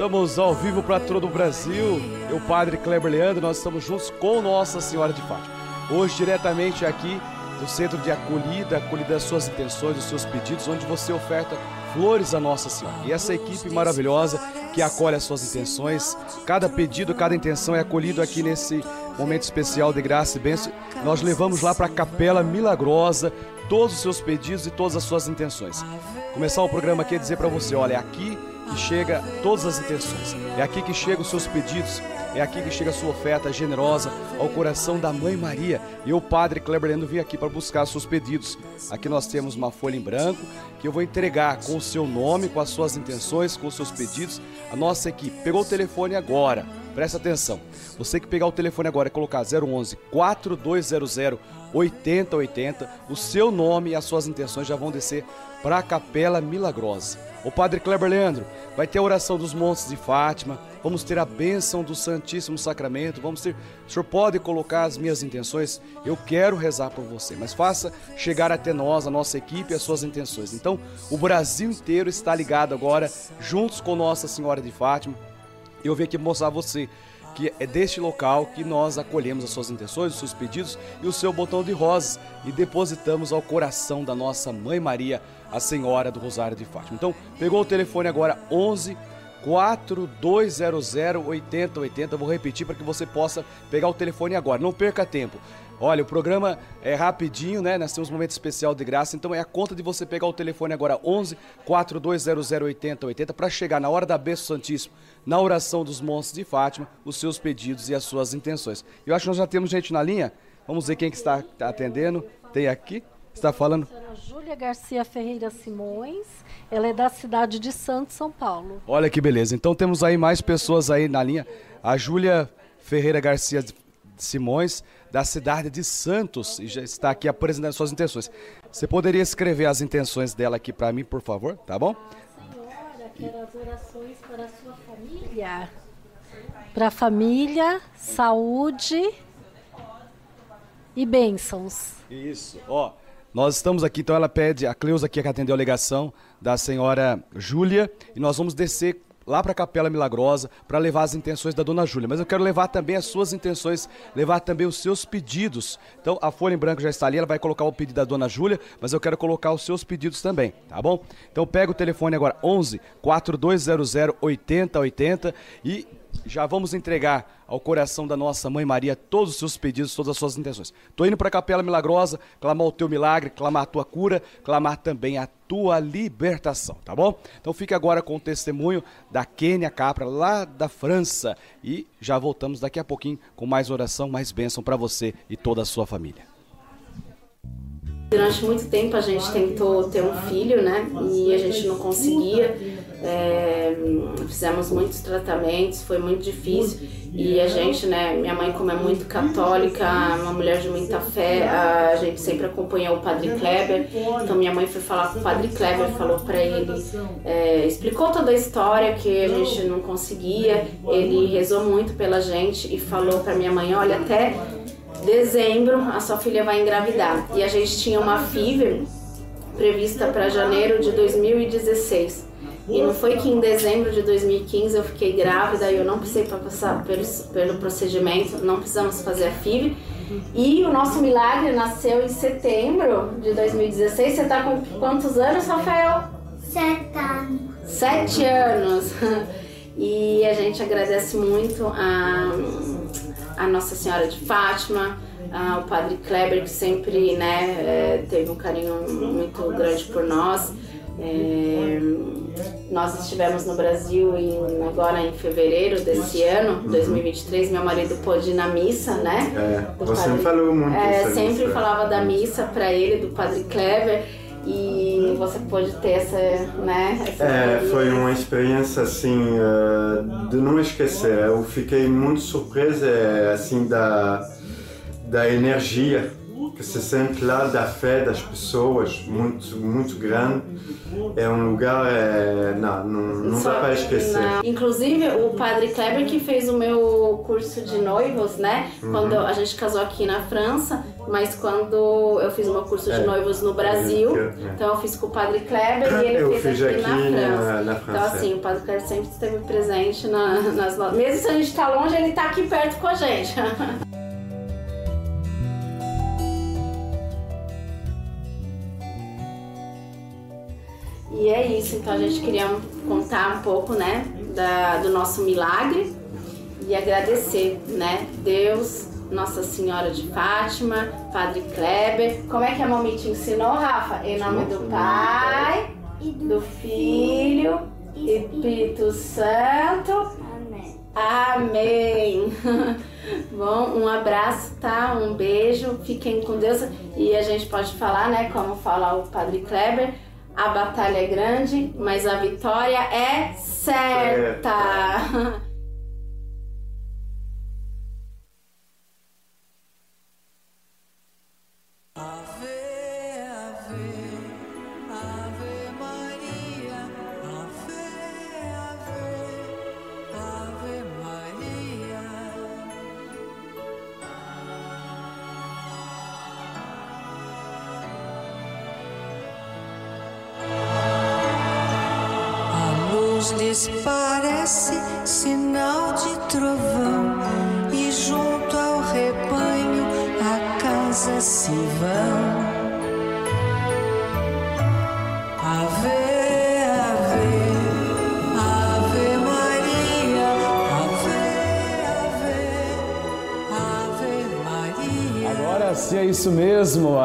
Estamos ao vivo para todo o Brasil. Eu, Padre Kleber Leandro, nós estamos juntos com Nossa Senhora de Fátima. Hoje, diretamente aqui do Centro de Acolhida, acolhida das suas intenções, dos seus pedidos, onde você oferta flores a Nossa Senhora. E essa equipe maravilhosa que acolhe as suas intenções, cada pedido, cada intenção é acolhido aqui nesse momento especial de graça e bênção. Nós levamos lá para a Capela Milagrosa todos os seus pedidos e todas as suas intenções. Começar o programa aqui é dizer para você, olha, aqui que chega todas as intenções. É aqui que chegam os seus pedidos, é aqui que chega a sua oferta generosa ao coração da Mãe Maria. E eu, Padre Kleber Lendo, vim aqui para buscar seus pedidos. Aqui nós temos uma folha em branco que eu vou entregar com o seu nome, com as suas intenções, com os seus pedidos. A nossa equipe pegou o telefone agora. Presta atenção. Você que pegar o telefone agora e colocar 011 4200 8080, o seu nome e as suas intenções já vão descer para a Capela Milagrosa. O Padre Kleber Leandro vai ter a oração dos montes de Fátima, vamos ter a bênção do Santíssimo Sacramento, vamos ter. O senhor pode colocar as minhas intenções? Eu quero rezar por você, mas faça chegar até nós, a nossa equipe, as suas intenções. Então, o Brasil inteiro está ligado agora, juntos com Nossa Senhora de Fátima. Eu vim aqui mostrar a você que é deste local que nós acolhemos as suas intenções, os seus pedidos e o seu botão de rosas e depositamos ao coração da nossa Mãe Maria, a Senhora do Rosário de Fátima. Então, pegou o telefone agora 11 4200 8080. Vou repetir para que você possa pegar o telefone agora. Não perca tempo. Olha, o programa é rapidinho, né? Nós temos um momento especial de graça, então é a conta de você pegar o telefone agora 11 4200 8080 para chegar na hora da bênção Santíssimo, na oração dos monstros de Fátima, os seus pedidos e as suas intenções. Eu acho que nós já temos gente na linha. Vamos ver quem que está atendendo. Tem aqui. Está falando? Júlia Garcia Ferreira Simões. Ela é da cidade de Santos, São Paulo. Olha que beleza. Então temos aí mais pessoas aí na linha. A Júlia Ferreira Garcia Simões da cidade de Santos e já está aqui apresentando suas intenções. Você poderia escrever as intenções dela aqui para mim, por favor, tá bom? Senhora, quero as orações para a sua família. Para a família, saúde e bênçãos. Isso, ó. Nós estamos aqui, então ela pede, a Cleusa aqui que atendeu a ligação da senhora Júlia, e nós vamos descer lá para a Capela Milagrosa para levar as intenções da Dona Júlia. Mas eu quero levar também as suas intenções, levar também os seus pedidos. Então a folha em branco já está ali, ela vai colocar o pedido da Dona Júlia, mas eu quero colocar os seus pedidos também, tá bom? Então pega o telefone agora 11 4200 8080 e já vamos entregar ao coração da nossa Mãe Maria todos os seus pedidos, todas as suas intenções. Estou indo para a Capela Milagrosa, clamar o teu milagre, clamar a tua cura, clamar também a tua libertação, tá bom? Então fique agora com o testemunho da Kênia Capra, lá da França. E já voltamos daqui a pouquinho com mais oração, mais bênção para você e toda a sua família. Durante muito tempo a gente tentou ter um filho, né? E a gente não conseguia. É, fizemos muitos tratamentos, foi muito difícil. E a gente, né? Minha mãe, como é muito católica, uma mulher de muita fé, a gente sempre acompanhou o Padre Kleber. Então minha mãe foi falar com o Padre Kleber, falou para ele, é, explicou toda a história que a gente não conseguia. Ele rezou muito pela gente e falou para minha mãe, olha, até dezembro a sua filha vai engravidar. E a gente tinha uma FIV prevista para janeiro de 2016. E não foi que em dezembro de 2015 eu fiquei grávida e eu não precisei passar pelo, pelo procedimento, não precisamos fazer a FIV. E o nosso milagre nasceu em setembro de 2016. Você está com quantos anos, Rafael? Sete anos. Sete anos. E a gente agradece muito a a Nossa Senhora de Fátima, ao Padre Kleber, que sempre né, é, teve um carinho muito grande por nós. É, nós estivemos no Brasil em, agora em fevereiro desse ano, 2023. Meu marido pôde ir na missa, né? É, você padre, falou muito. É, sempre missa. falava da missa para ele, do Padre Kleber e você pôde ter essa, né? Essa é, foi uma experiência assim uh, de não esquecer. Eu fiquei muito surpresa assim da da energia que se sente lá da fé das pessoas muito muito grande é um lugar é, não, não, não dá para esquecer Não. Inclusive, o padre Kleber que fez o meu curso de noivos, né? Uhum. Quando a gente casou aqui na França, mas quando eu fiz o meu curso de É. noivos no Brasil, É. então eu fiz com o padre Kleber e ele Eu fez aqui, na aqui na- França. na Então França. assim, o padre Kleber sempre esteve presente na- nas no- Mesmo se a gente tá longe, ele tá aqui perto com a gente. E é isso, então a gente queria contar um pouco, né, da, do nosso milagre e agradecer, né, Deus, Nossa Senhora de Fátima, Padre Kleber. Como é que a mamãe te ensinou, Rafa? Em nome do Pai, do Filho e do Espírito Santo. Amém. Bom, um abraço, tá? Um beijo. Fiquem com Deus. E a gente pode falar, né? Como fala o Padre Kleber. A batalha é grande, mas a vitória é certa. Ave, lhes parece sinal de trovão, e junto ao rebanho a casa se vão. Ave. Agora sim é isso mesmo.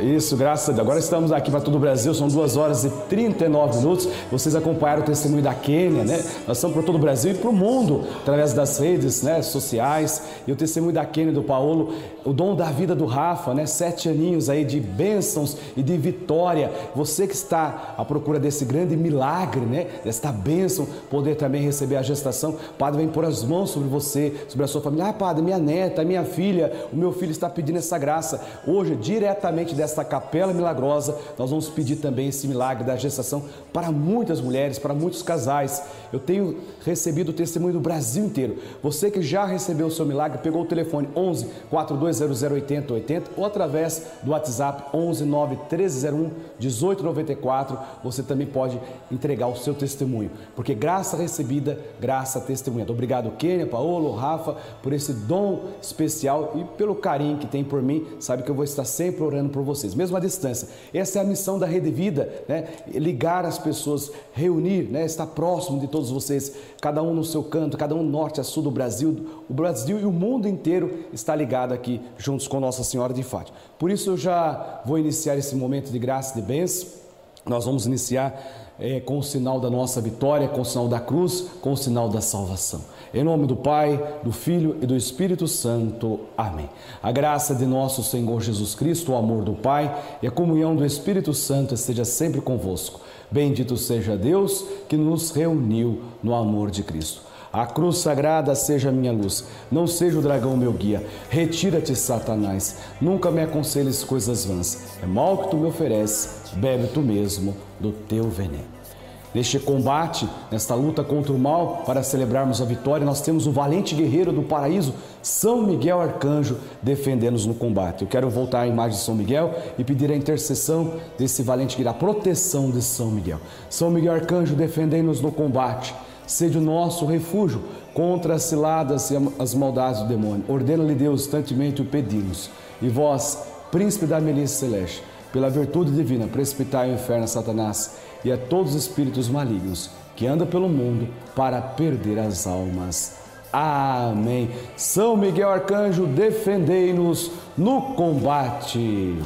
Isso, graças a Deus. Agora estamos aqui para todo o Brasil, são 2 horas e 39 minutos. Vocês acompanharam o testemunho da Quênia, né? Nós estamos para todo o Brasil e para o mundo, através das redes né, sociais. E o testemunho da Quênia do Paulo, o dom da vida do Rafa, né? Sete aninhos aí de bênçãos e de vitória. Você que está à procura desse grande milagre, né? Desta bênção, poder também receber a gestação. Padre vem pôr as mãos sobre você, sobre a sua família. Ah, Padre, minha neta, minha filha, o meu filho está pedindo essa graça. Hoje, diretamente desta capela milagrosa, nós vamos pedir também esse milagre da gestação para muitas mulheres, para muitos casais. Eu tenho recebido o testemunho do Brasil inteiro. Você que já recebeu o seu milagre, pegou o telefone 11 4200 8080 ou através do WhatsApp 11 9 1301 1894, você também pode entregar o seu testemunho, porque graça recebida, graça testemunhada. Obrigado, Kênia, Paolo, Rafa, por esse dom especial e pelo carinho que tem por mim. Sabe que eu vou estar sempre orando por vocês, mesmo à distância. Essa é a missão da Rede Vida, né? Ligar as pessoas, reunir, né? Estar próximo de todos vocês, cada um no seu canto, cada um norte a sul do Brasil. O Brasil e o mundo inteiro está ligado aqui, juntos com Nossa Senhora de Fátima. Por isso eu já vou iniciar esse momento de graça e de bênção. Nós vamos iniciar eh, com o sinal da nossa vitória, com o sinal da cruz, com o sinal da salvação. Em nome do Pai, do Filho e do Espírito Santo. Amém. A graça de nosso Senhor Jesus Cristo, o amor do Pai e a comunhão do Espírito Santo esteja sempre convosco. Bendito seja Deus que nos reuniu no amor de Cristo. A cruz sagrada seja minha luz, não seja o dragão meu guia. Retira-te, Satanás, nunca me aconselhes coisas vãs. É mal que tu me ofereces, bebe tu mesmo do teu veneno. Neste combate, nesta luta contra o mal, para celebrarmos a vitória, nós temos o valente guerreiro do paraíso, São Miguel Arcanjo, defendendo-nos no combate. Eu quero voltar à imagem de São Miguel e pedir a intercessão desse valente guerreiro, a proteção de São Miguel. São Miguel Arcanjo, defendendo-nos no combate. Sede o nosso refúgio contra as ciladas e as maldades do demônio. Ordena-lhe Deus, instantemente o pedimos. E vós, príncipe da milícia celeste, pela virtude divina, precipitai o inferno a Satanás e a todos os espíritos malignos que andam pelo mundo para perder as almas. Amém. São Miguel Arcanjo, defendei-nos no combate.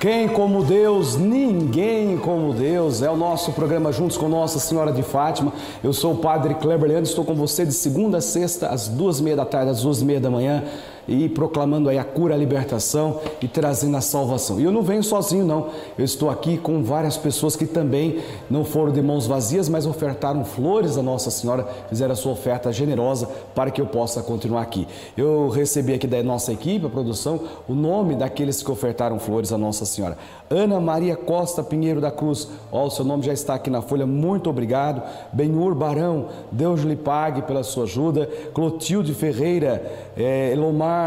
Quem como Deus, ninguém como Deus. É o nosso programa Juntos com Nossa Senhora de Fátima. Eu sou o Padre Kleber Leandro, estou com você de segunda a sexta, às duas e meia da tarde, às duas e meia da manhã. E proclamando aí a cura, a libertação e trazendo a salvação. E eu não venho sozinho, não. Eu estou aqui com várias pessoas que também não foram de mãos vazias, mas ofertaram flores a Nossa Senhora, fizeram a sua oferta generosa para que eu possa continuar aqui. Eu recebi aqui da nossa equipe, a produção, o nome daqueles que ofertaram flores a Nossa Senhora. Ana Maria Costa Pinheiro da Cruz, ó, o seu nome já está aqui na folha, muito obrigado. Benhur Barão, Deus lhe pague pela sua ajuda. Clotilde Ferreira, é, Elomar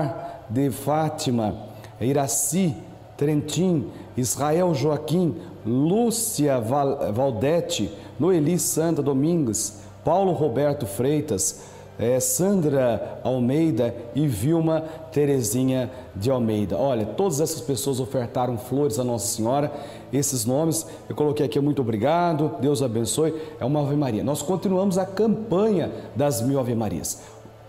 de Fátima, Iraci, Trentim, Israel Joaquim, Lúcia Val, Valdete, Noeli Sandra Domingues, Paulo Roberto Freitas, é, Sandra Almeida e Vilma Terezinha de Almeida. Olha, todas essas pessoas ofertaram flores a Nossa Senhora. Esses nomes eu coloquei aqui, muito obrigado, Deus abençoe. É uma Ave Maria. Nós continuamos a campanha das mil Ave Marias.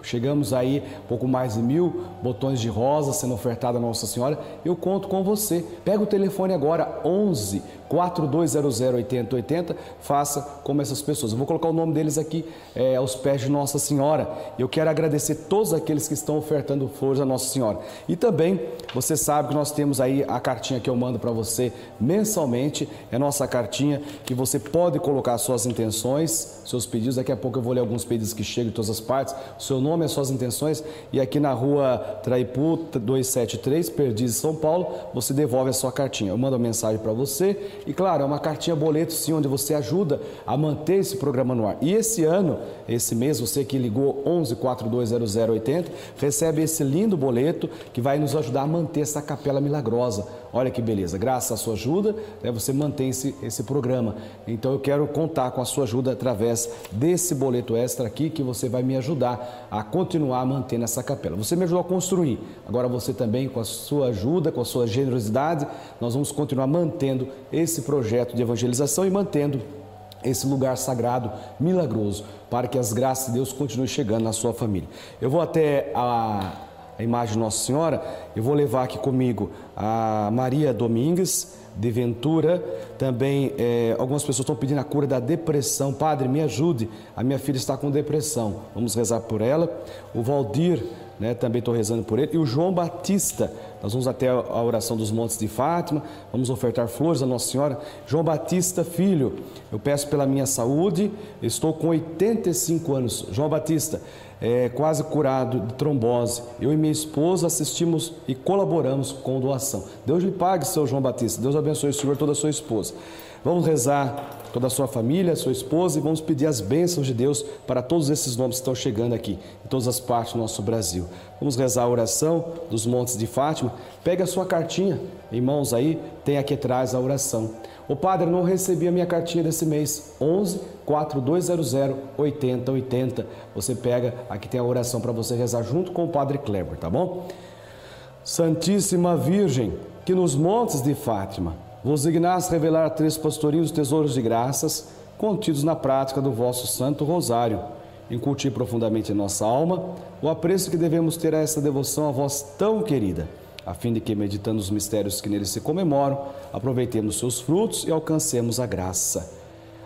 Chegamos aí pouco mais de mil botões de rosa sendo ofertado a Nossa Senhora. Eu conto com você. Pega o telefone agora, 11 4200 8080. Faça como essas pessoas. Eu vou colocar o nome deles aqui é, aos pés de Nossa Senhora. Eu quero agradecer todos aqueles que estão ofertando flores a Nossa Senhora. E também, você sabe que nós temos aí a cartinha que eu mando para você mensalmente. É nossa cartinha que você pode colocar suas intenções, seus pedidos. Daqui a pouco eu vou ler alguns pedidos que chegam de todas as partes. Seu nome nome, as suas intenções e aqui na rua Traipu 273, Perdizes, São Paulo, você devolve a sua cartinha. Eu mando a mensagem para você e, claro, é uma cartinha boleto, sim, onde você ajuda a manter esse programa no ar. E esse ano, esse mês, você que ligou 11 420080, recebe esse lindo boleto que vai nos ajudar a manter essa capela milagrosa. Olha que beleza, graças à sua ajuda, né, você mantém esse, esse programa. Então eu quero contar com a sua ajuda através desse boleto extra aqui que você vai me ajudar a continuar mantendo essa capela. Você me ajudou a construir, agora você também, com a sua ajuda, com a sua generosidade, nós vamos continuar mantendo esse projeto de evangelização e mantendo esse lugar sagrado, milagroso, para que as graças de Deus continuem chegando na sua família. Eu vou até a, a imagem de Nossa Senhora, eu vou levar aqui comigo a Maria Domingues de Ventura. Também é, algumas pessoas estão pedindo a cura da depressão. Padre, me ajude, a minha filha está com depressão. Vamos rezar por ela. O Valdir, né, também estou rezando por ele. E o João Batista, nós vamos até a oração dos Montes de Fátima, vamos ofertar flores à Nossa Senhora. João Batista, filho, eu peço pela minha saúde, estou com 85 anos. João Batista, é, quase curado de trombose. Eu e minha esposa assistimos e colaboramos com doação. Deus lhe pague, seu João Batista. Deus abençoe o senhor e toda a sua esposa. Vamos rezar toda a sua família, sua esposa e vamos pedir as bênçãos de Deus para todos esses nomes que estão chegando aqui, em todas as partes do nosso Brasil. Vamos rezar a oração dos Montes de Fátima. Pega a sua cartinha em mãos aí, tem aqui atrás a oração. O padre, não recebi a minha cartinha desse mês. 11 4200 8080. Você pega, aqui tem a oração para você rezar junto com o padre Kleber, tá bom? Santíssima Virgem, que nos montes de Fátima vos dignaste revelar a três pastorinhos tesouros de graças contidos na prática do vosso Santo Rosário. Incutir profundamente em nossa alma o apreço que devemos ter a essa devoção a vós tão querida a fim de que, meditando os mistérios que neles se comemoram, aproveitemos seus frutos e alcancemos a graça.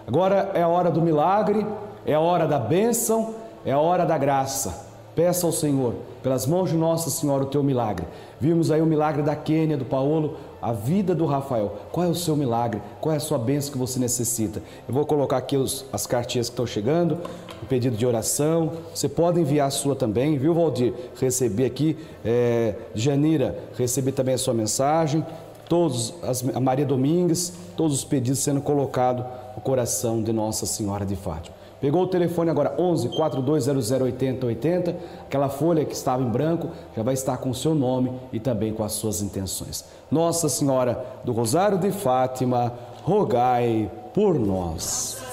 Agora é a hora do milagre, é a hora da bênção, é a hora da graça. Peça ao Senhor, pelas mãos de Nossa Senhora, o teu milagre. Vimos aí o milagre da Quênia, do Paulo, a vida do Rafael. Qual é o seu milagre? Qual é a sua bênção que você necessita? Eu vou colocar aqui os, as cartinhas que estão chegando, o pedido de oração. Você pode enviar a sua também, viu, Valdir? Recebi aqui, é, Janira, recebi também a sua mensagem. Todos, as, a Maria Domingues, todos os pedidos sendo colocados no coração de Nossa Senhora de Fátima. Pegou o telefone agora 11 4200 8080, aquela folha que estava em branco já vai estar com o seu nome e também com as suas intenções. Nossa Senhora do Rosário de Fátima, rogai por nós.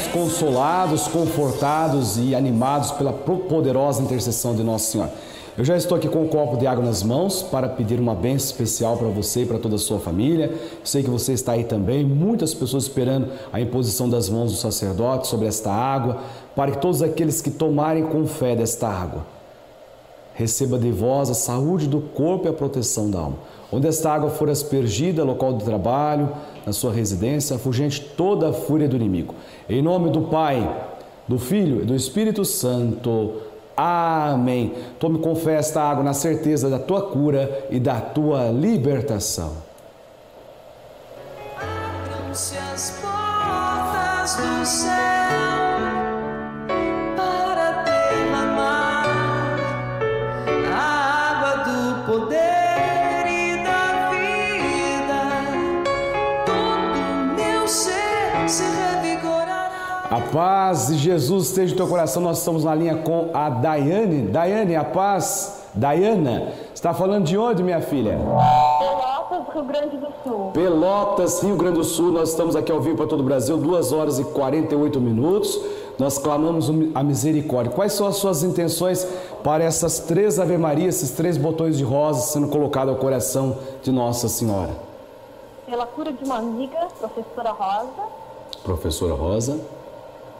Somos consolados, confortados e animados pela poderosa intercessão de Nossa Senhora. Eu já estou aqui com um copo de água nas mãos para pedir uma bênção especial para você e para toda a sua família. Sei que você está aí também, muitas pessoas esperando a imposição das mãos do sacerdote sobre esta água, para que todos aqueles que tomarem com fé desta água receba de vós a saúde do corpo e a proteção da alma. Onde esta água for aspergida, local do trabalho, na sua residência, afugente toda a fúria do inimigo. Em nome do Pai, do Filho e do Espírito Santo. Amém. Tome com fé esta água na certeza da tua cura e da tua libertação. Abram-se as portas do céu A paz de Jesus esteja no teu coração. Nós estamos na linha com a Daiane. Daiane, a paz. Daiana, está falando de onde, minha filha? Pelotas, Rio Grande do Sul. Pelotas, Rio Grande do Sul. Nós estamos aqui ao vivo para todo o Brasil, 2 horas e 48 minutos. Nós clamamos a misericórdia. Quais são as suas intenções para essas três Ave Maria, esses três botões de rosa sendo colocados ao coração de Nossa Senhora? Pela cura de uma amiga, professora Rosa. Professora Rosa,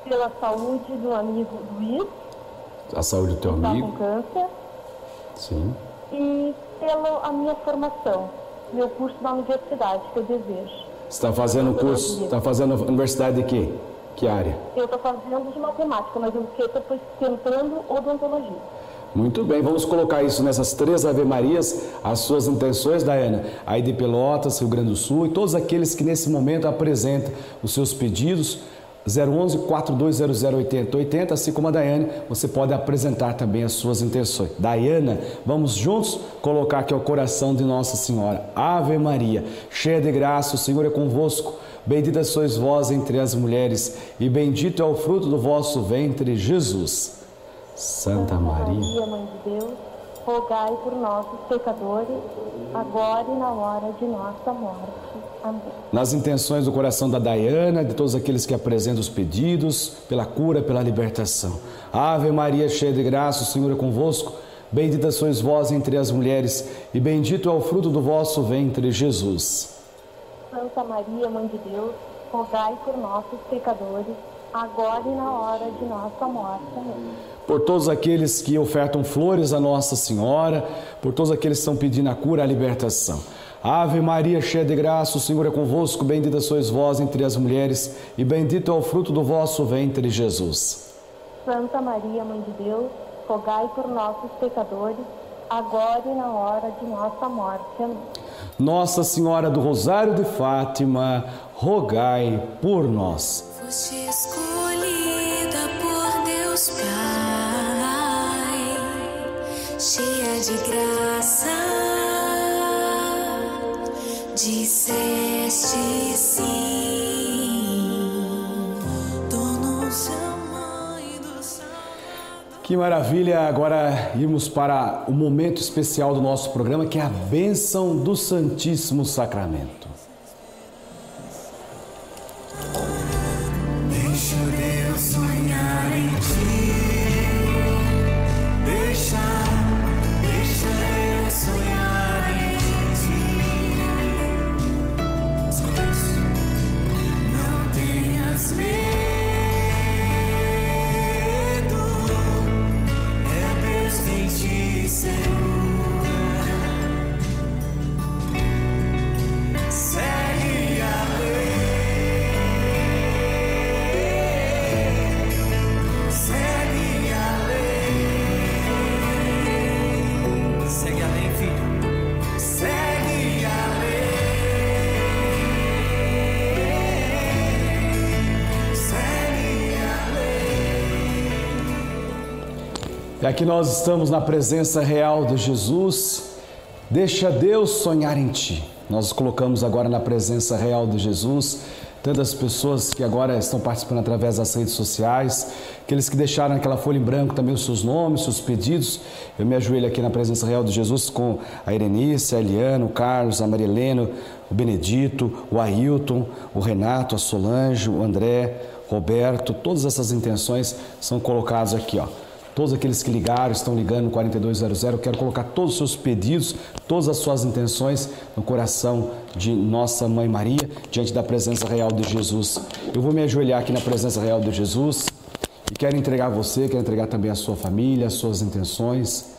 Pela saúde do amigo Luiz, a saúde do teu que está com amigo. câncer. Sim. E pela a minha formação, meu curso na universidade, que eu desejo. Está fazendo curso, está fazendo universidade de quê? Que área? Eu estou fazendo de matemática, mas eu estou tentando odontologia. Muito bem, vamos colocar isso nessas três Ave Marias, as suas intenções, Daiana, aí de Pelotas, Rio Grande do Sul, e todos aqueles que nesse momento apresentam os seus pedidos, 011 4200 8080, assim como a Daiane, você pode apresentar também as suas intenções. Daiana, vamos juntos colocar aqui o coração de Nossa Senhora. Ave Maria, cheia de graça, o Senhor é convosco. Bendita sois vós entre as mulheres, e bendito é o fruto do vosso ventre, Jesus. Santa Maria. Maria, Mãe de Deus, rogai por nós, os pecadores, agora e na hora de nossa morte. Amém. nas intenções do coração da Daiana, de todos aqueles que apresentam os pedidos, pela cura, pela libertação. Ave Maria, cheia de graça, o Senhor é convosco. Bendita sois vós entre as mulheres, e bendito é o fruto do vosso ventre, Jesus. Santa Maria, Mãe de Deus, rogai por nós, os pecadores, agora e na hora de nossa morte. Amém. Por todos aqueles que ofertam flores a Nossa Senhora, por todos aqueles que estão pedindo a cura, a libertação. Ave Maria, cheia de graça, o Senhor é convosco. Bendita sois vós entre as mulheres, e bendito é o fruto do vosso ventre, Jesus. Santa Maria, Mãe de Deus, rogai por nós, os pecadores, agora e na hora de nossa morte. Amém. Nossa Senhora do Rosário de Fátima, rogai por nós. De graça, disseste sim, tornou-se a mãe do Salvador. Que maravilha! Agora irmos para o momento especial do nosso programa, que é a bênção do Santíssimo Sacramento. Deixa Deus E aqui nós estamos na presença real de Jesus. Deixa Deus sonhar em ti. Nós colocamos agora na presença real de Jesus tantas pessoas que agora estão participando através das redes sociais, aqueles que deixaram aquela folha em branco também os seus nomes, seus pedidos. Eu me ajoelho aqui na presença real de Jesus com a Irenice, a Eliana, o Carlos, a Marilena, o Benedito, o Ailton, o Renato, a Solange, o André, Roberto, todas essas intenções são colocadas aqui, ó. Todos aqueles que ligaram, estão ligando no 4200, eu quero colocar todos os seus pedidos, todas as suas intenções no coração de Nossa Mãe Maria, diante da presença real de Jesus. Eu vou me ajoelhar aqui na presença real de Jesus e quero entregar a você, quero entregar também a sua família, as suas intenções.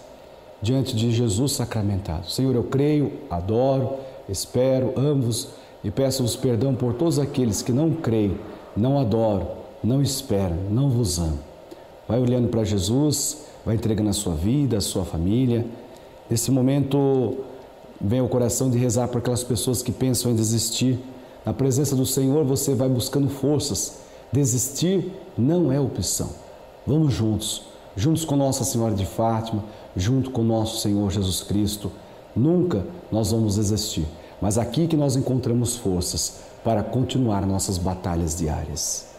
diante de Jesus sacramentado. Senhor, eu creio, adoro, espero, amo-vos e peço-vos perdão por todos aqueles que não creem, não adoram, não esperam, não vos amam. Vai olhando para Jesus, vai entregando a sua vida, a sua família. Nesse momento, vem o coração de rezar por aquelas pessoas que pensam em desistir. Na presença do Senhor, você vai buscando forças. Desistir não é opção. Vamos juntos, juntos com Nossa Senhora de Fátima, junto com nosso Senhor Jesus Cristo. Nunca nós vamos desistir, mas aqui que nós encontramos forças para continuar nossas batalhas diárias.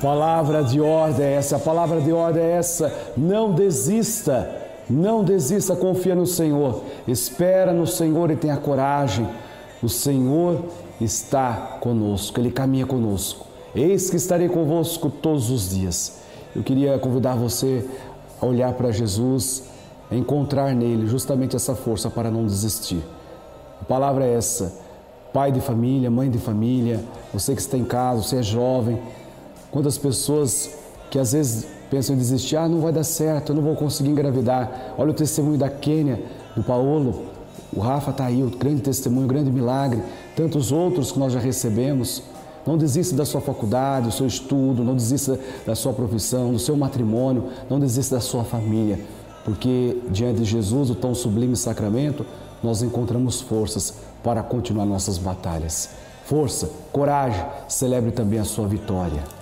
Palavra de ordem é essa, a palavra de ordem é essa. Não desista, não desista, confia no Senhor. Espera no Senhor e tenha coragem. O Senhor está conosco, Ele caminha conosco. Eis que estarei convosco todos os dias. Eu queria convidar você a olhar para Jesus, a encontrar nele justamente essa força para não desistir. A palavra é essa. Pai de família, mãe de família, você que está em casa, você é jovem, Quantas pessoas que às vezes pensam em desistir, ah, não vai dar certo, eu não vou conseguir engravidar. Olha o testemunho da Quênia, do Paulo, o Rafa está aí, o grande testemunho, o grande milagre, tantos outros que nós já recebemos. Não desista da sua faculdade, do seu estudo, não desista da sua profissão, do seu matrimônio, não desista da sua família, porque diante de Jesus, o tão sublime sacramento, nós encontramos forças para continuar nossas batalhas. Força, coragem, celebre também a sua vitória.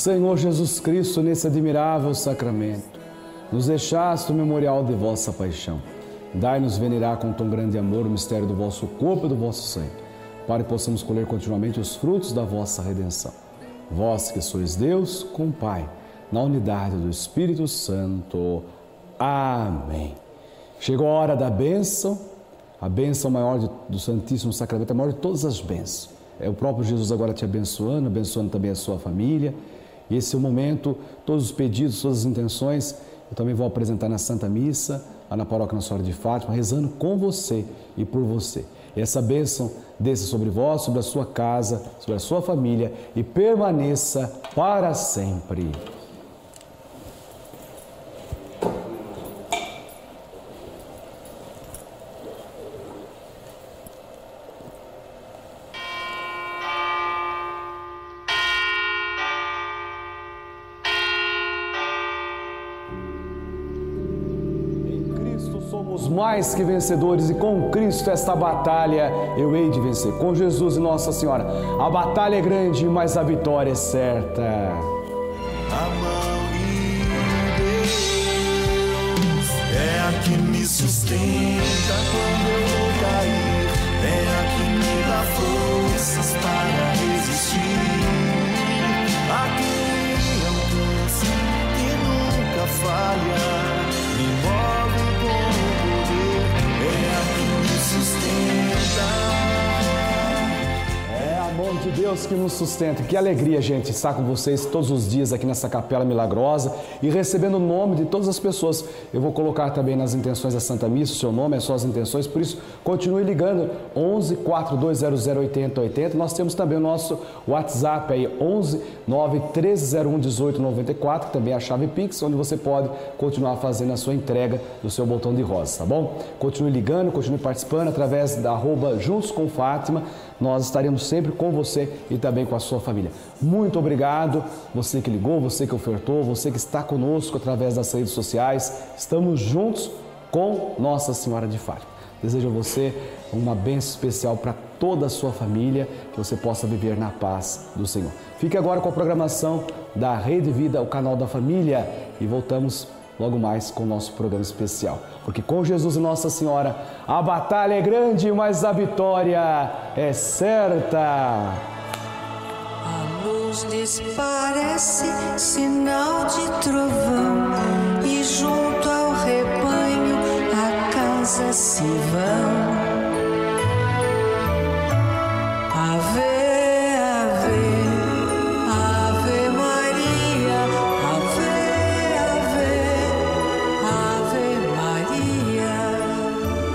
Senhor Jesus Cristo, nesse admirável sacramento, nos deixaste o memorial de vossa paixão. Dai-nos venerar com tão grande amor o mistério do vosso corpo e do vosso sangue, para que possamos colher continuamente os frutos da vossa redenção. Vós que sois Deus com o Pai, na unidade do Espírito Santo. Amém. Chegou a hora da bênção, a bênção maior do Santíssimo Sacramento, a maior de todas as bênçãos. É o próprio Jesus agora te abençoando, abençoando também a sua família. E esse é o momento, todos os pedidos, todas as intenções, eu também vou apresentar na Santa Missa, lá na Paróquia Nossa Senhora de Fátima, rezando com você e por você. Essa bênção desça sobre vós, sobre a sua casa, sobre a sua família e permaneça para sempre. Mais que vencedores e com Cristo esta batalha eu hei de vencer. Com Jesus e Nossa Senhora, a batalha é grande, mas a vitória é certa. A mão de Deus é a que me sustenta quando eu cair, é a que me dá forças para Deus que nos sustenta. Que alegria, gente, estar com vocês todos os dias aqui nessa capela milagrosa e recebendo o nome de todas as pessoas. Eu vou colocar também nas intenções da Santa Missa o seu nome, as suas intenções, por isso continue ligando 11 4200 8080. Nós temos também o nosso WhatsApp aí 11 9 1301 1894, que também é a chave Pix, onde você pode continuar fazendo a sua entrega do seu botão de rosa, tá bom? Continue ligando, continue participando através da arroba Juntos com Fátima. Nós estaremos sempre com você e também com a sua família. Muito obrigado, você que ligou, você que ofertou, você que está conosco através das redes sociais. Estamos juntos com Nossa Senhora de Fátima. Desejo a você uma bênção especial para toda a sua família, que você possa viver na paz do Senhor. Fique agora com a programação da Rede Vida, o canal da família, e voltamos logo mais com o nosso programa especial. Porque com Jesus e Nossa Senhora, a batalha é grande, mas a vitória é certa. A luz lhes parece sinal de trovão, e junto ao rebanho a casa se vão.